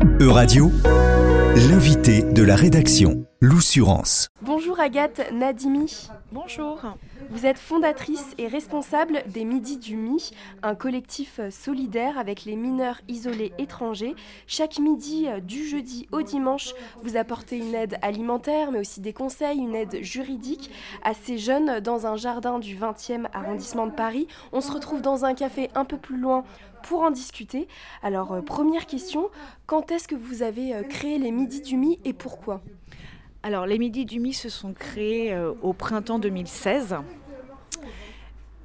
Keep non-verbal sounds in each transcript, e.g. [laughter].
E-Radio, l'invité de la rédaction, l'Oussurance. Bonjour Agathe Nadimi. Bonjour. Vous êtes fondatrice et responsable des Midis du Mi, un collectif solidaire avec les mineurs isolés étrangers. Chaque midi, du jeudi au dimanche, vous apportez une aide alimentaire, mais aussi des conseils, une aide juridique à ces jeunes dans un jardin du 20e arrondissement de Paris. On se retrouve dans un café un peu plus loin pour en discuter. Alors, euh, première question, quand est-ce que vous avez euh, créé les Midis du Mi et pourquoi? Les Midis du Mi se sont créés euh, au printemps 2016.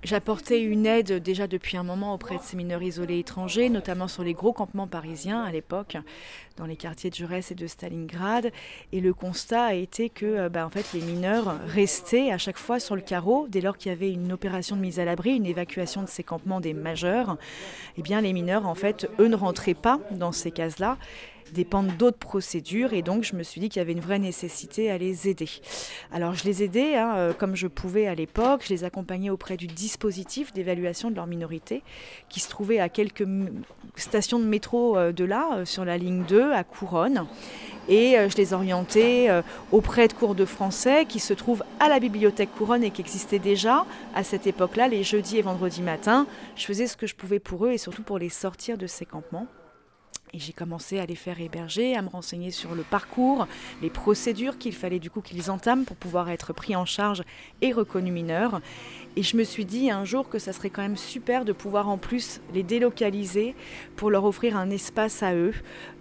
J'apportais une aide déjà depuis un moment auprès de ces mineurs isolés étrangers, notamment sur les gros campements parisiens à l'époque, dans les quartiers de Jaurès et de Stalingrad. Et le constat a été que euh, bah, en les mineurs restaient à chaque fois sur le carreau dès lors qu'il y avait une opération de mise à l'abri, une évacuation de ces campements des majeurs. Eh bien, les mineurs, en fait, eux ne rentraient pas dans ces cases-là dépendent d'autres procédures et donc je me suis dit qu'il y avait une vraie nécessité à les aider. Alors je les aidais hein, euh, comme je pouvais à l'époque, je les accompagnais auprès du dispositif d'évaluation de leur minorité qui se trouvait à quelques stations de métro euh, de là, euh, sur la ligne 2 à Couronne et je les orientais auprès de cours de français qui se trouvent à la bibliothèque Couronne et qui existait déjà à cette époque-là, les jeudis et vendredis matins. Je faisais ce que je pouvais pour eux et surtout pour les sortir de ces campements. Et j'ai commencé à les faire héberger, à me renseigner sur le parcours, les procédures qu'il fallait du coup qu'ils entament pour pouvoir être pris en charge et reconnus mineurs. Et je me suis dit un jour que ça serait quand même super de pouvoir en plus les délocaliser pour leur offrir un espace à eux,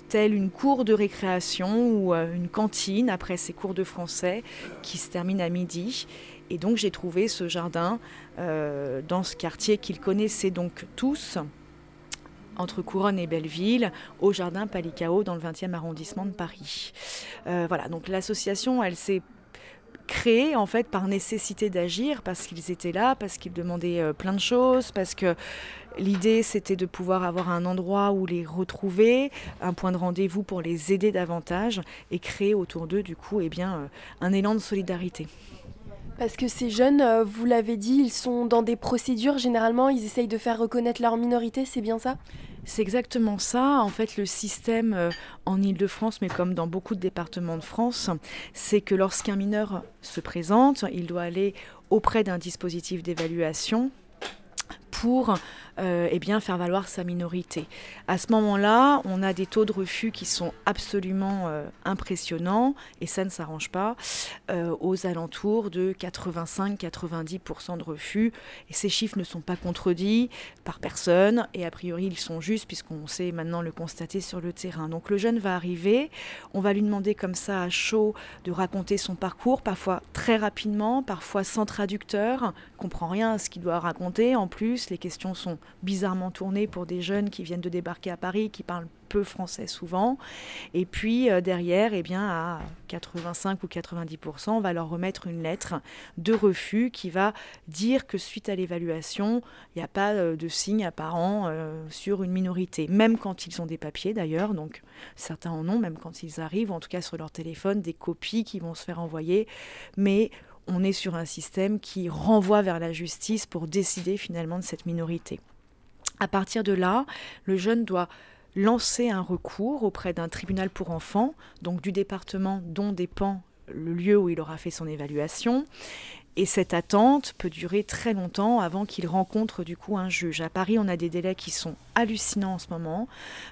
tel une cour de récréation ou euh, une cantine après ces cours de français qui se terminent à midi. Et donc j'ai trouvé ce jardin euh, dans ce quartier qu'ils connaissaient donc tous entre Couronne et Belleville, au jardin Palicao dans le 20e arrondissement de Paris. Euh, voilà, donc l'association, elle s'est créée en fait par nécessité d'agir parce qu'ils étaient là, parce qu'ils demandaient euh, plein de choses, parce que l'idée c'était de pouvoir avoir un endroit où les retrouver, un point de rendez-vous pour les aider davantage et créer autour d'eux du coup eh bien, euh, un élan de solidarité. Parce que ces jeunes, vous l'avez dit, ils sont dans des procédures, généralement ils essayent de faire reconnaître leur minorité, c'est bien ça? C'est exactement ça. En fait, le système euh, en Ile-de-France, mais comme dans beaucoup de départements de France, c'est que lorsqu'un mineur se présente, il doit aller auprès d'un dispositif d'évaluation pour euh, eh bien, faire valoir sa minorité. À ce moment-là, on a des taux de refus qui sont absolument euh, impressionnants, et ça ne s'arrange pas, euh, aux alentours de 85-90% de refus. Et ces chiffres ne sont pas contredits par personne, et a priori ils sont justes puisqu'on sait maintenant le constater sur le terrain. Donc le jeune va arriver, on va lui demander comme ça à chaud de raconter son parcours, parfois très rapidement, parfois sans traducteur, comprend rien à ce qu'il doit raconter. En plus, les questions sont bizarrement tournées pour des jeunes qui viennent de débarquer à Paris, qui parlent peu français souvent. Et puis euh, derrière, eh bien, à 85 ou 90%, on va leur remettre une lettre de refus qui va dire que suite à l'évaluation, il n'y a pas euh, de signe apparent euh, sur une minorité, même quand ils ont des papiers d'ailleurs. Donc certains en ont, même quand ils arrivent, en tout cas sur leur téléphone, des copies qui vont se faire envoyer. Mais on est sur un système qui renvoie vers la justice pour décider finalement de cette minorité. À partir de là, le jeune doit lancer un recours auprès d'un tribunal pour enfants, donc du département dont dépend le lieu où il aura fait son évaluation. Et cette attente peut durer très longtemps avant qu'il rencontre du coup un juge. À Paris, on a des délais qui sont hallucinants en ce moment,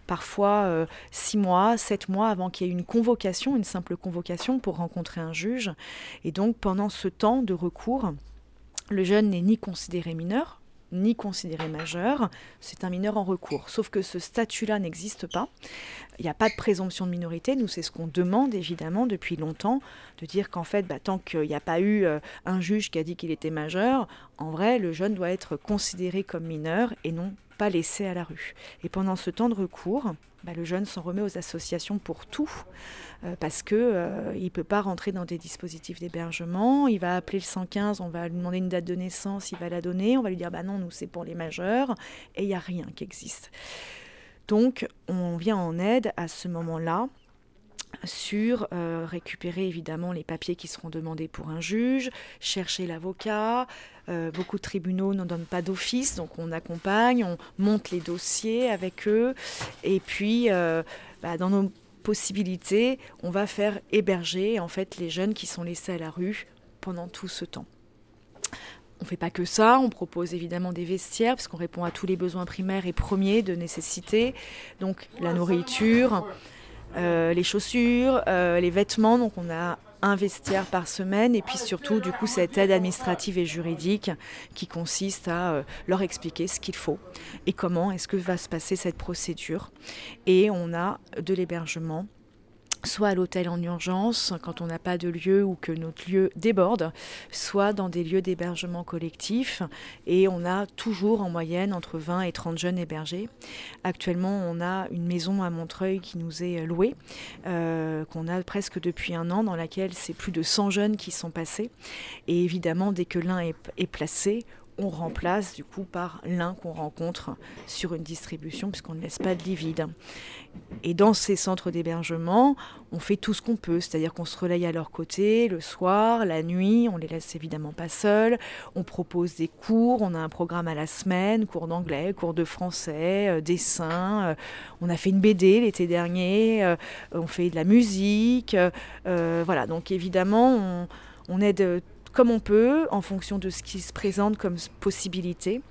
parfois euh, six mois, sept mois avant qu'il y ait une convocation, une simple convocation pour rencontrer un juge. Et donc pendant ce temps de recours, le jeune n'est ni considéré mineur, ni considéré majeur, c'est un mineur en recours. Sauf que ce statut-là n'existe pas. Il n'y a pas de présomption de minorité. Nous, c'est ce qu'on demande évidemment depuis longtemps, de dire qu'en fait, bah, tant qu'il n'y a pas eu euh, un juge qui a dit qu'il était majeur, en vrai, le jeune doit être considéré comme mineur et non pas à la rue. Et pendant ce temps de recours, bah, le jeune s'en remet aux associations pour tout, euh, parce qu'il euh, ne peut pas rentrer dans des dispositifs d'hébergement. Il va appeler le 115, on va lui demander une date de naissance, il va la donner, on va lui dire bah non, nous c'est pour les majeurs, et il n'y a rien qui existe. Donc on vient en aide à ce moment-là sur euh, récupérer évidemment les papiers qui seront demandés pour un juge, chercher l'avocat. Euh, beaucoup de tribunaux n'en donnent pas d'office, donc on accompagne, on monte les dossiers avec eux, et puis euh, bah, dans nos possibilités, on va faire héberger en fait les jeunes qui sont laissés à la rue pendant tout ce temps. On ne fait pas que ça, on propose évidemment des vestiaires parce qu'on répond à tous les besoins primaires et premiers de nécessité, donc la nourriture, euh, les chaussures, euh, les vêtements. Donc on a un vestiaire par semaine et puis surtout du coup cette aide administrative et juridique qui consiste à euh, leur expliquer ce qu'il faut et comment est-ce que va se passer cette procédure. Et on a de l'hébergement soit à l'hôtel en urgence quand on n'a pas de lieu ou que notre lieu déborde, soit dans des lieux d'hébergement collectif. Et on a toujours en moyenne entre 20 et 30 jeunes hébergés. Actuellement, on a une maison à Montreuil qui nous est louée, euh, qu'on a presque depuis un an, dans laquelle c'est plus de 100 jeunes qui sont passés. Et évidemment, dès que l'un est, est placé, on remplace du coup par l'un qu'on rencontre sur une distribution puisqu'on ne laisse pas de lit vide. Et dans ces centres d'hébergement, on fait tout ce qu'on peut, c'est-à-dire qu'on se relaye à leur côté le soir, la nuit, on les laisse évidemment pas seuls, on propose des cours, on a un programme à la semaine, cours d'anglais, cours de français, euh, dessin, euh, on a fait une BD l'été dernier, euh, on fait de la musique, voilà, donc évidemment on, on aide comme on peut en fonction de ce qui se présente comme possibilité.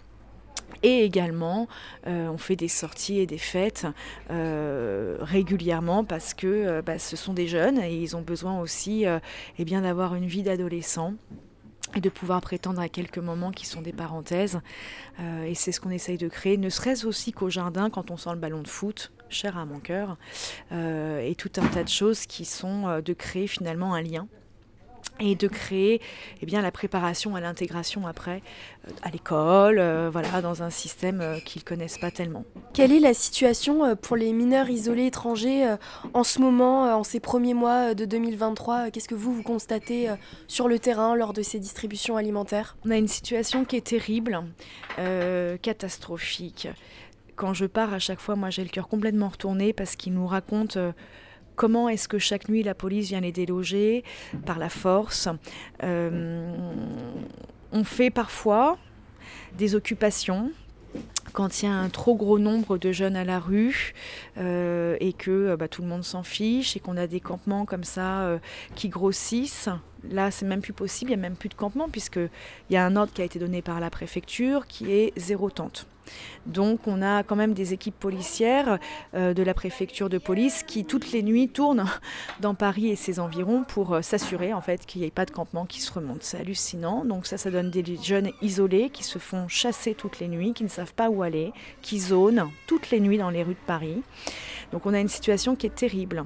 Et également, euh, on fait des sorties et des fêtes euh, régulièrement parce que euh, bah, ce sont des jeunes et ils ont besoin aussi eh bien d'avoir une vie d'adolescent et de pouvoir prétendre à quelques moments qui sont des parenthèses. et c'est ce qu'on essaye de créer, ne serait-ce aussi qu'au jardin quand on sent le ballon de foot, cher à mon cœur, et tout un tas de choses qui sont de créer finalement un lien et de créer eh bien, la préparation à l'intégration après euh, à l'école, euh, voilà, dans un système euh, qu'ils ne connaissent pas tellement. Quelle est la situation pour les mineurs isolés étrangers en ce moment, en ces premiers mois de 2023 Qu'est-ce que vous, vous constatez sur le terrain lors de ces distributions alimentaires? On a une situation qui est terrible, catastrophique. Quand je pars à chaque fois, moi j'ai le cœur complètement retourné parce qu'ils nous racontent comment est-ce que chaque nuit la police vient les déloger par la force. Euh, on fait parfois des occupations quand il y a un trop gros nombre de jeunes à la rue euh, et que euh, bah, tout le monde s'en fiche et qu'on a des campements comme ça qui grossissent, là c'est même plus possible, il n'y a même plus de campement puisqu'il y a un ordre qui a été donné par la préfecture qui est zéro tente. Donc on a quand même des équipes policières euh, de la préfecture de police qui toutes les nuits tournent [laughs] dans Paris et ses environs pour euh, s'assurer en fait qu'il n'y ait pas de campement qui se remonte. C'est hallucinant. Donc ça, ça donne des jeunes isolés qui se font chasser toutes les nuits, qui ne savent pas où aller, qui zonent toutes les nuits dans les rues de Paris. Donc on a une situation qui est terrible.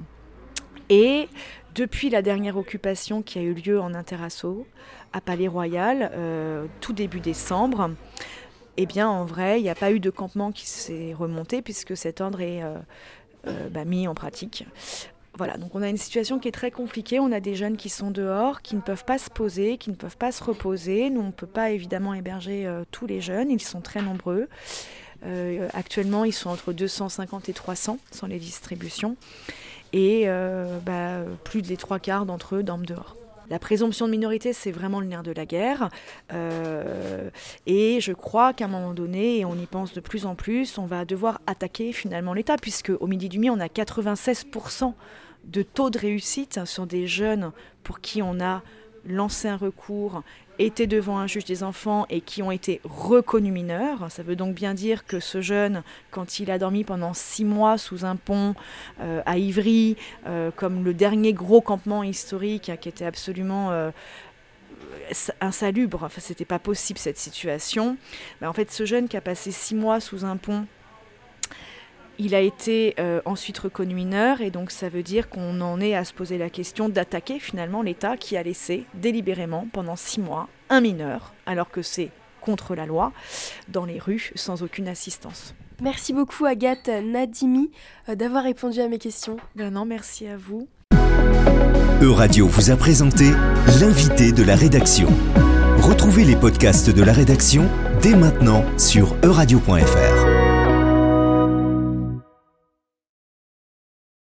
Et depuis la dernière occupation qui a eu lieu en Interasso, à Palais Royal, euh, tout début décembre, eh bien, en vrai, il n'y a pas eu de campement qui s'est remonté puisque cet ordre est euh, euh, bah, mis en pratique. Voilà, donc on a une situation qui est très compliquée. On a des jeunes qui sont dehors, qui ne peuvent pas se poser, qui ne peuvent pas se reposer. Nous, on ne peut pas évidemment héberger tous les jeunes, ils sont très nombreux. actuellement, ils sont entre 250 et 300 sans les distributions. Et bah, plus de les trois quarts d'entre eux dorment dehors. La présomption de minorité, c'est vraiment le nerf de la guerre. Euh, et je crois qu'à un moment donné, et on y pense de plus en plus, on va devoir attaquer finalement l'État, puisque au Midi du Mi, on a 96% de taux de réussite sur des jeunes pour qui on a lancé un recours étaient devant un juge des enfants et qui ont été reconnus mineurs. Ça veut donc bien dire que ce jeune, quand il a dormi pendant six mois sous un pont euh, à Ivry, euh, comme le dernier gros campement historique qui était absolument euh, insalubre, enfin c'était pas possible cette situation. Mais en fait, ce jeune qui a passé six mois sous un pont il a été euh, ensuite reconnu mineur et donc ça veut dire qu'on en est à se poser la question d'attaquer finalement l'État qui a laissé délibérément pendant six mois un mineur, alors que c'est contre la loi, dans les rues sans aucune assistance. Merci beaucoup Agathe Nadimi euh, d'avoir répondu à mes questions. Ben non, merci à vous. Euradio vous a présenté l'invité de la rédaction. Retrouvez les podcasts de la rédaction dès maintenant sur euradio.fr.